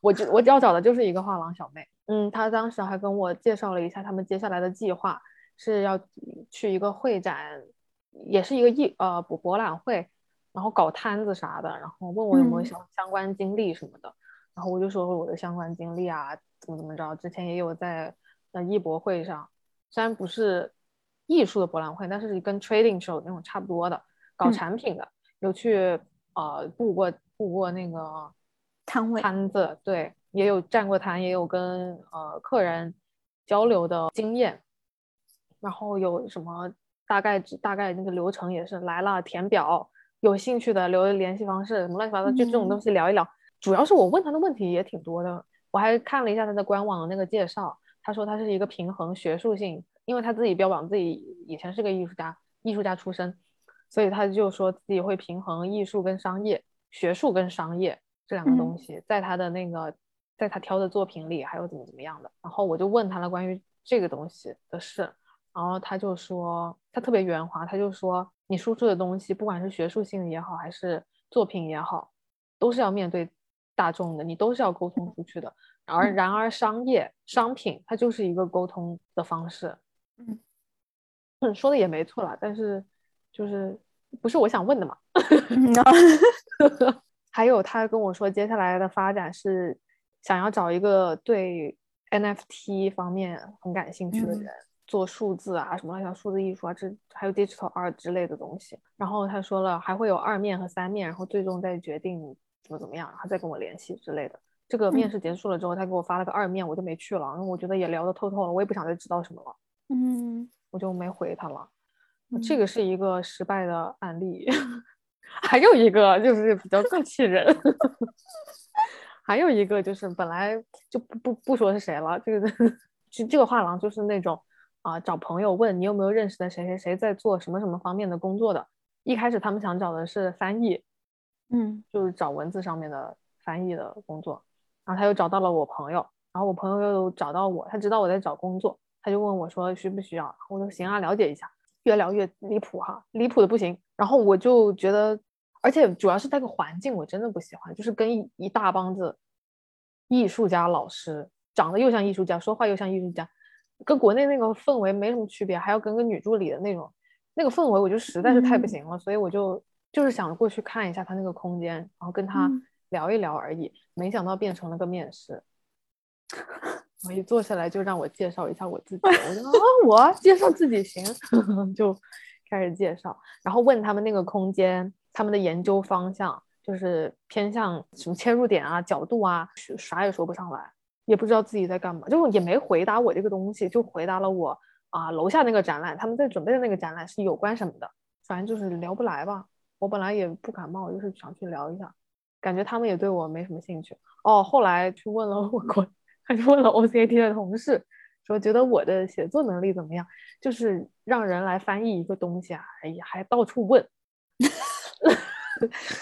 我就我要找的就是一个画廊小妹。嗯，她当时还跟我介绍了一下他们接下来的计划，是要去一个会展。也是一个艺呃博博览会，然后搞摊子啥的，然后问我有没有相相关经历什么的，然后我就说我的相关经历啊，怎么怎么着，之前也有在呃艺博会上，虽然不是艺术的博览会，但是跟 trading show 那种差不多的，搞产品的，有去呃布过布过那个摊位摊子，对，也有站过摊，也有跟呃客人交流的经验，然后有什么。大概大概那个流程也是来了填表，有兴趣的留联系方式，什么乱七八糟，就这种东西聊一聊。主要是我问他的问题也挺多的，我还看了一下他的官网的那个介绍，他说他是一个平衡学术性，因为他自己标榜自己以前是个艺术家，艺术家出身，所以他就说自己会平衡艺术跟商业，学术跟商业这两个东西，在他的那个在他挑的作品里还有怎么怎么样的。然后我就问他了关于这个东西的事。然后他就说，他特别圆滑，他就说，你输出的东西，不管是学术性的也好，还是作品也好，都是要面对大众的，你都是要沟通出去的。而然而，商业商品它就是一个沟通的方式。嗯，说的也没错了，但是就是不是我想问的嘛。还有他跟我说，接下来的发展是想要找一个对 NFT 方面很感兴趣的人。做数字啊，什么乱七八糟数字艺术啊，这还有 digital art 之类的东西。然后他说了，还会有二面和三面，然后最终再决定怎么怎么样，然后再跟我联系之类的。这个面试结束了之后，他给我发了个二面，我就没去了，因为我觉得也聊得透透了，我也不想再知道什么了。嗯，我就没回他了。这个是一个失败的案例。还有一个就是比较更气人，还有一个就是本来就不不不说是谁了，这个这这个画廊就是那种啊找朋友问你有没有认识的谁谁谁在做什么什么方面的工作的。一开始他们想找的是翻译，嗯，就是找文字上面的翻译的工作。然后他又找到了我朋友，然后我朋友又找到我，他知道我在找工作，他就问我说需不需要，我说行啊，了解一下。越聊越离谱哈，离谱的不行。然后我就觉得，而且主要是那个环境我真的不喜欢，就是跟一一大帮子艺术家老师，长得又像艺术家，说话又像艺术家，跟国内那个氛围没什么区别，还要跟个女助理的那种那个氛围，我就实在是太不行了。所以我就就是想过去看一下他那个空间，然后跟他聊一聊而已。没想到变成了个面试。我一坐下来就让我介绍一下我自己，我说啊，我介绍自己行，就开始介绍，然后问他们那个空间，他们的研究方向就是偏向什么切入点啊、角度啊，啥也说不上来，也不知道自己在干嘛，就也没回答我这个东西，就回答了我啊，楼下那个展览，他们在准备的那个展览是有关什么的，反正就是聊不来吧。我本来也不感冒，就是想去聊一下，感觉他们也对我没什么兴趣。哦，后来去问了我国。还是问了 OCAT 的同事，说觉得我的写作能力怎么样？就是让人来翻译一个东西啊，哎呀，还到处问，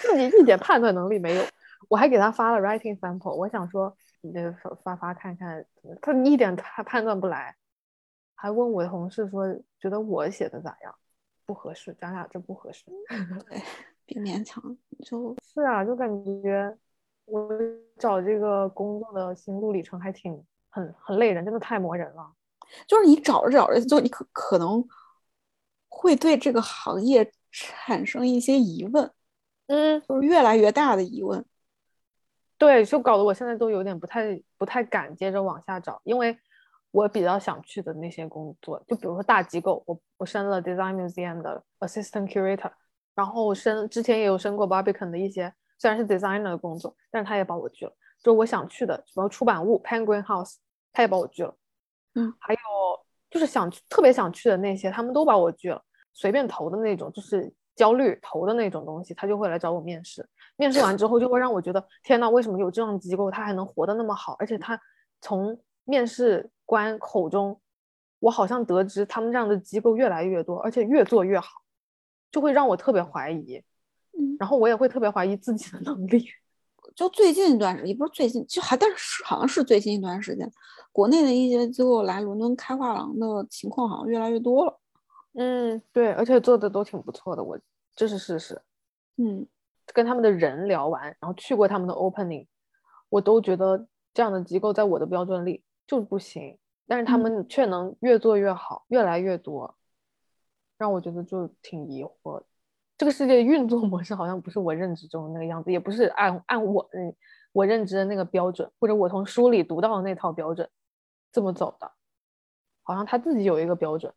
自己一点判断能力没有。我还给他发了 writing sample，我想说你这发发发看看，他一点他判断不来，还问我同事说觉得我写的咋样？不合适，咱俩这不合适。对，别勉强，就是啊，就感觉。我找这个工作的心路历程还挺很很累人，真的太磨人了。就是你找着找着，就你可可能会对这个行业产生一些疑问，嗯，就是越来越大的疑问。对，就搞得我现在都有点不太不太敢接着往下找，因为我比较想去的那些工作，就比如说大机构，我我升了 Design Museum 的 Assistant Curator，然后升之前也有升过 Barbican 的一些。虽然是 designer 的工作，但是他也把我拒了。就我想去的什么出版物 Penguin House，他也把我拒了。嗯，还有就是想特别想去的那些，他们都把我拒了。随便投的那种，就是焦虑投的那种东西，他就会来找我面试。面试完之后，就会让我觉得天呐，为什么有这样的机构，他还能活得那么好？而且他从面试官口中，我好像得知他们这样的机构越来越多，而且越做越好，就会让我特别怀疑。然后我也会特别怀疑自己的能力。就最近一段时间，也不是最近，就还但是好像是最近一段时间，国内的一些机构来伦敦开画廊的情况好像越来越多了。嗯，对，而且做的都挺不错的，我这是事实。嗯，跟他们的人聊完，然后去过他们的 opening，我都觉得这样的机构在我的标准里就不行，但是他们却能越做越好，越来越多，让我觉得就挺疑惑。这个世界运作模式好像不是我认知中的那个样子，也不是按按我嗯我认知的那个标准，或者我从书里读到的那套标准这么走的，好像他自己有一个标准。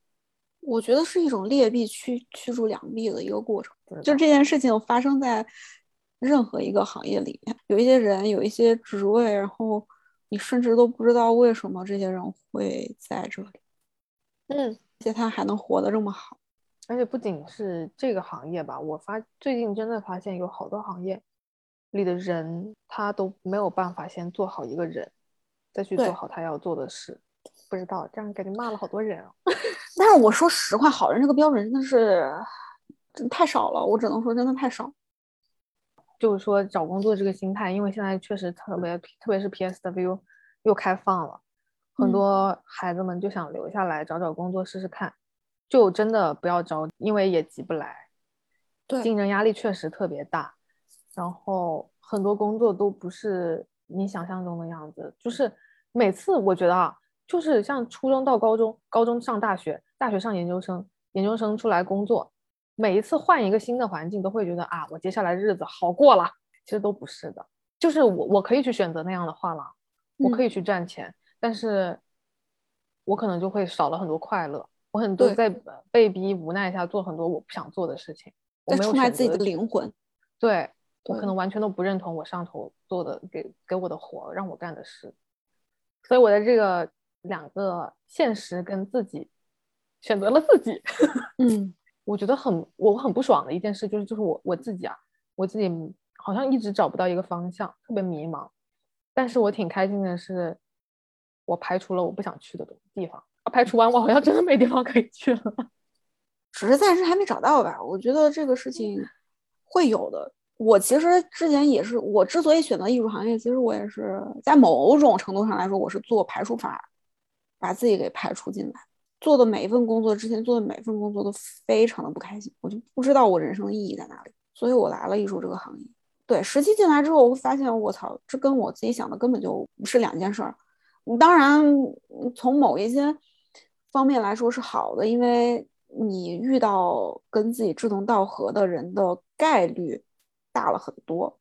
我觉得是一种劣币驱驱逐良币的一个过程，就这件事情发生在任何一个行业里面，有一些人有一些职位，然后你甚至都不知道为什么这些人会在这里，嗯，而且他还能活得这么好。而且不仅是这个行业吧，我发最近真的发现有好多行业里的人，他都没有办法先做好一个人，再去做好他要做的事。不知道这样感觉骂了好多人啊。但是我说实话，好人这个标准真的是真太少了，我只能说真的太少。就是说找工作这个心态，因为现在确实特别，特别是 PSW 又开放了，很多孩子们就想留下来找找工作试试看。就真的不要着急，因为也急不来。对，竞争压力确实特别大，然后很多工作都不是你想象中的样子。就是每次我觉得啊，就是像初中到高中，高中上大学，大学上研究生，研究生出来工作，每一次换一个新的环境，都会觉得啊，我接下来日子好过了。其实都不是的，就是我我可以去选择那样的画廊，我可以去赚钱，但是我可能就会少了很多快乐。我很多在被逼无奈下做很多我不想做的事情，我没有出卖自己的灵魂。对我可能完全都不认同我上头做的给给我的活让我干的事，所以我在这个两个现实跟自己选择了自己。嗯，我觉得很我很不爽的一件事就是就是我我自己啊，我自己好像一直找不到一个方向，特别迷茫。但是我挺开心的是，我排除了我不想去的地方，排除完我好像真的没地方可以去了。只是暂时还没找到吧？我觉得这个事情会有的。我其实之前也是，我之所以选择艺术行业，其实我也是在某种程度上来说，我是做排除法，把自己给排除进来。做的每一份工作，之前做的每一份工作都非常的不开心，我就不知道我人生的意义在哪里，所以我来了艺术这个行业。对，实习进来之后，我会发现我操，这跟我自己想的根本就不是两件事儿。当然，从某一些方面来说是好的，因为你遇到跟自己志同道合的人的概率大了很多。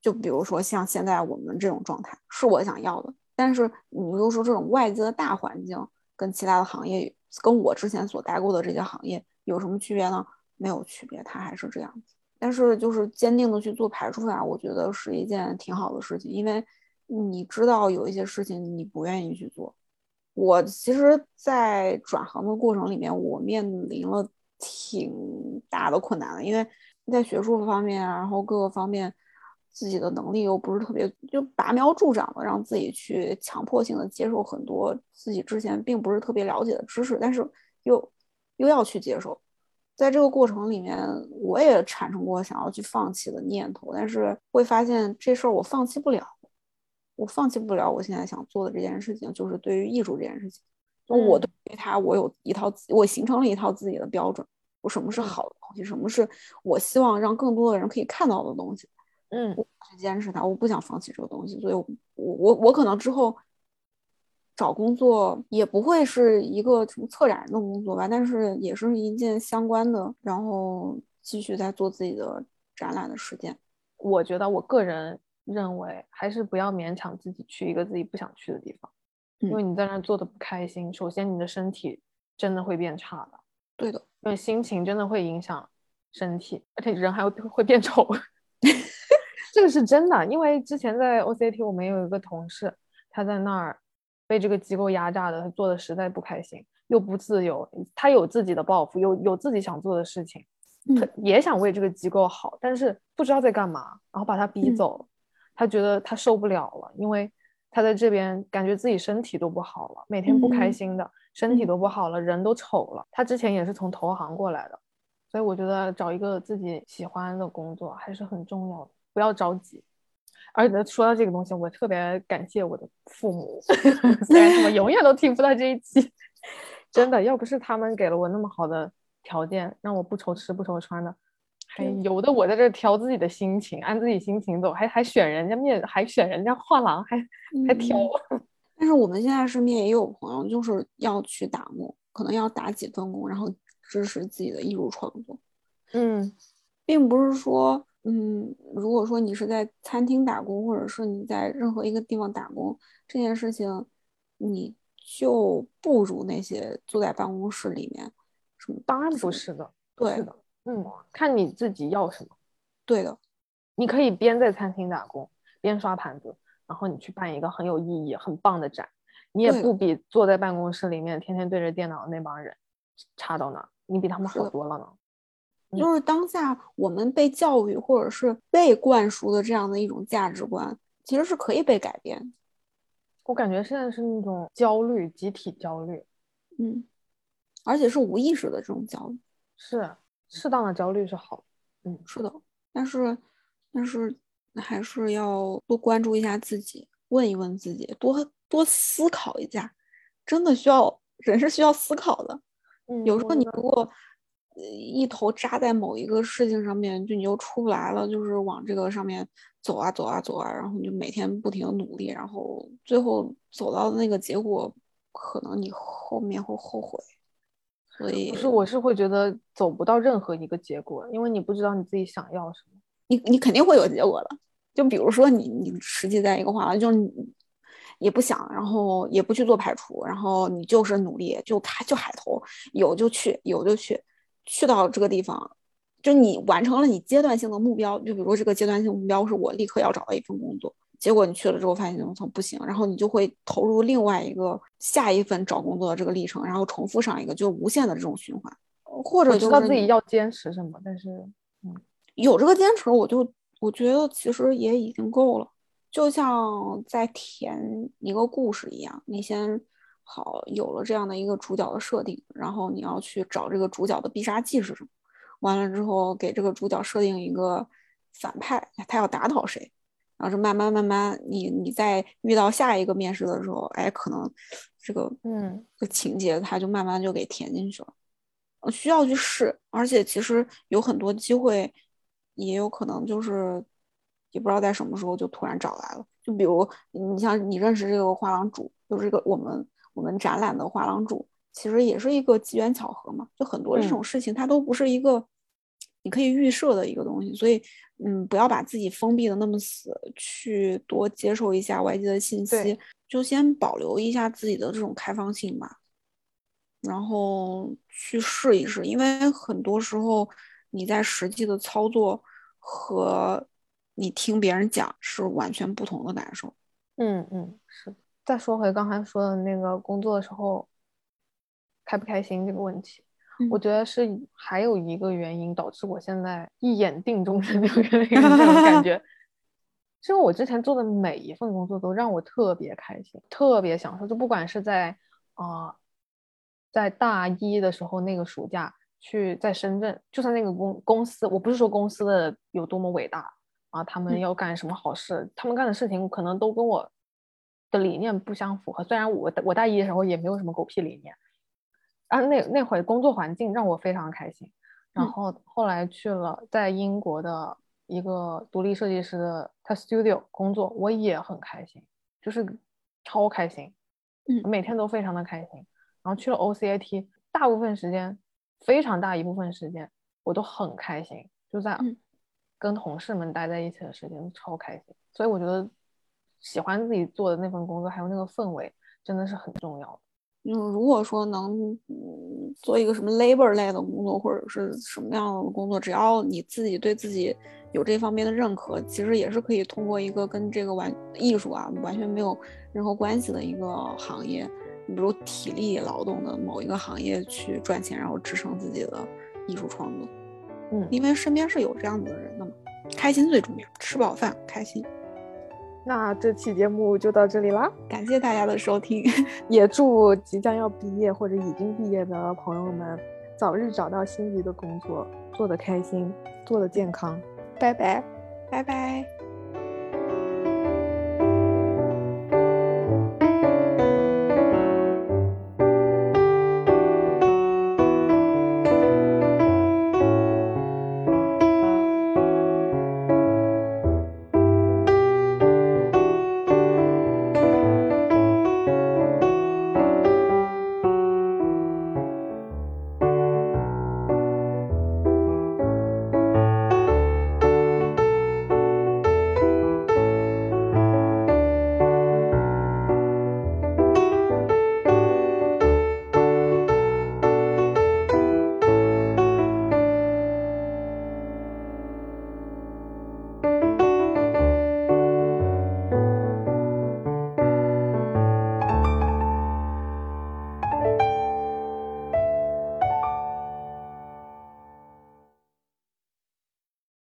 就比如说像现在我们这种状态，是我想要的。但是你又说这种外界的大环境。跟其他的行业，跟我之前所待过的这些行业有什么区别呢？没有区别，它还是这样。但是就是坚定的去做排除法，我觉得是一件挺好的事情，因为你知道有一些事情你不愿意去做。我其实，在转行的过程里面，我面临了挺大的困难的，因为在学术方面，然后各个方面。自己的能力又不是特别，就拔苗助长的让自己去强迫性的接受很多自己之前并不是特别了解的知识，但是又又要去接受，在这个过程里面，我也产生过想要去放弃的念头，但是会发现这事儿我放弃不了，我放弃不了我现在想做的这件事情，就是对于艺术这件事情，就我对于它我有一套，我形成了一套自己的标准，我什么是好的东西，什么是我希望让更多的人可以看到的东西。嗯，我去坚持它，我不想放弃这个东西，所以，我我我可能之后找工作也不会是一个什么策展人的工作吧，但是也是一件相关的，然后继续在做自己的展览的实践。我觉得我个人认为，还是不要勉强自己去一个自己不想去的地方，因为你在那做的不开心，首先你的身体真的会变差的。对的，因为心情真的会影响身体，而且人还会会变丑。这个是真的，因为之前在 OCT，我们有一个同事，他在那儿被这个机构压榨的，他做的实在不开心，又不自由。他有自己的抱负，有有自己想做的事情，他也想为这个机构好，但是不知道在干嘛，然后把他逼走。他觉得他受不了了，因为他在这边感觉自己身体都不好了，每天不开心的，身体都不好了，人都丑了。他之前也是从投行过来的，所以我觉得找一个自己喜欢的工作还是很重要的。不要着急，而且说到这个东西，我特别感谢我的父母，虽然他们永远都听不到这一期，真的，要不是他们给了我那么好的条件，让我不愁吃不愁穿的，还有的我在这挑自己的心情，按自己心情走，还还选人家面，还选人家画廊，还还挑。但是我们现在身边也有朋友，就是要去打磨，可能要打几份工，然后支持自己的艺术创作。嗯，并不是说。嗯，如果说你是在餐厅打工，或者是你在任何一个地方打工，这件事情你就不如那些坐在办公室里面。什么？当然不是的，对的，嗯，看你自己要什么。对的，你可以边在餐厅打工边刷盘子，然后你去办一个很有意义、很棒的展，你也不比坐在办公室里面天天对着电脑那帮人差到哪，你比他们好多了呢。就是当下我们被教育或者是被灌输的这样的一种价值观，其实是可以被改变。我感觉现在是那种焦虑，集体焦虑，嗯，而且是无意识的这种焦虑。是适当的焦虑是好，嗯，是的。但是，但是还是要多关注一下自己，问一问自己，多多思考一下。真的需要人是需要思考的。嗯，有时候你如果。一头扎在某一个事情上面，就你又出不来了，就是往这个上面走啊走啊走啊，然后你就每天不停的努力，然后最后走到的那个结果，可能你后面会后悔。所以，不是，我是会觉得走不到任何一个结果，因为你不知道你自己想要什么。你你肯定会有结果的，就比如说你你实际在一个画廊，就是你也不想，然后也不去做排除，然后你就是努力，就开就海投，有就去，有就去。去到这个地方，就你完成了你阶段性的目标，就比如说这个阶段性目标是我立刻要找到一份工作，结果你去了之后发现从不行，然后你就会投入另外一个下一份找工作的这个历程，然后重复上一个就无限的这种循环。或者知道自己要坚持什么，但是嗯，有这个坚持，我就我觉得其实也已经够了。就像在填一个故事一样，你先好有了这样的一个主角的设定，然后你要去找这个主角的必杀技是什么，完了之后给这个主角设定一个反派，他要打倒谁，然后是慢慢慢慢，你你在遇到下一个面试的时候，哎，可能这个嗯，这情节他就慢慢就给填进去了，需要去试，而且其实有很多机会，也有可能就是。也不知道在什么时候就突然找来了，就比如你像你认识这个画廊主，就是这个我们我们展览的画廊主，其实也是一个机缘巧合嘛。就很多这种事情，它都不是一个你可以预设的一个东西，所以嗯，不要把自己封闭的那么死，去多接受一下外界的信息，就先保留一下自己的这种开放性吧，然后去试一试，因为很多时候你在实际的操作和。你听别人讲是完全不同的感受，嗯嗯是。再说回刚才说的那个工作的时候开不开心这个问题，我觉得是还有一个原因导致我现在一眼定终身的这种感觉，是因为我之前做的每一份工作都让我特别开心，特别享受。就不管是在啊，在大一的时候那个暑假去在深圳，就算那个公公司，我不是说公司的有多么伟大。啊，他们要干什么好事？他们干的事情可能都跟我的理念不相符合。虽然我我大一的时候也没有什么狗屁理念，啊，那那会工作环境让我非常开心。然后后来去了在英国的一个独立设计师的他 studio 工作，我也很开心，就是超开心，嗯，每天都非常的开心。然后去了 OCIT，大部分时间，非常大一部分时间我都很开心，就在。跟同事们待在一起的时间超开心，所以我觉得喜欢自己做的那份工作，还有那个氛围，真的是很重要的。嗯，如果说能做一个什么 labor 类的工作，或者是什么样的工作，只要你自己对自己有这方面的认可，其实也是可以通过一个跟这个完艺术啊完全没有任何关系的一个行业，你比如体力劳动的某一个行业去赚钱，然后支撑自己的艺术创作。嗯，因为身边是有这样子的人的嘛，开心最重要，吃饱饭开心。那这期节目就到这里啦，感谢大家的收听，也祝即将要毕业或者已经毕业的朋友们早日找到心仪的工作，做得开心，做得健康，拜拜，拜拜。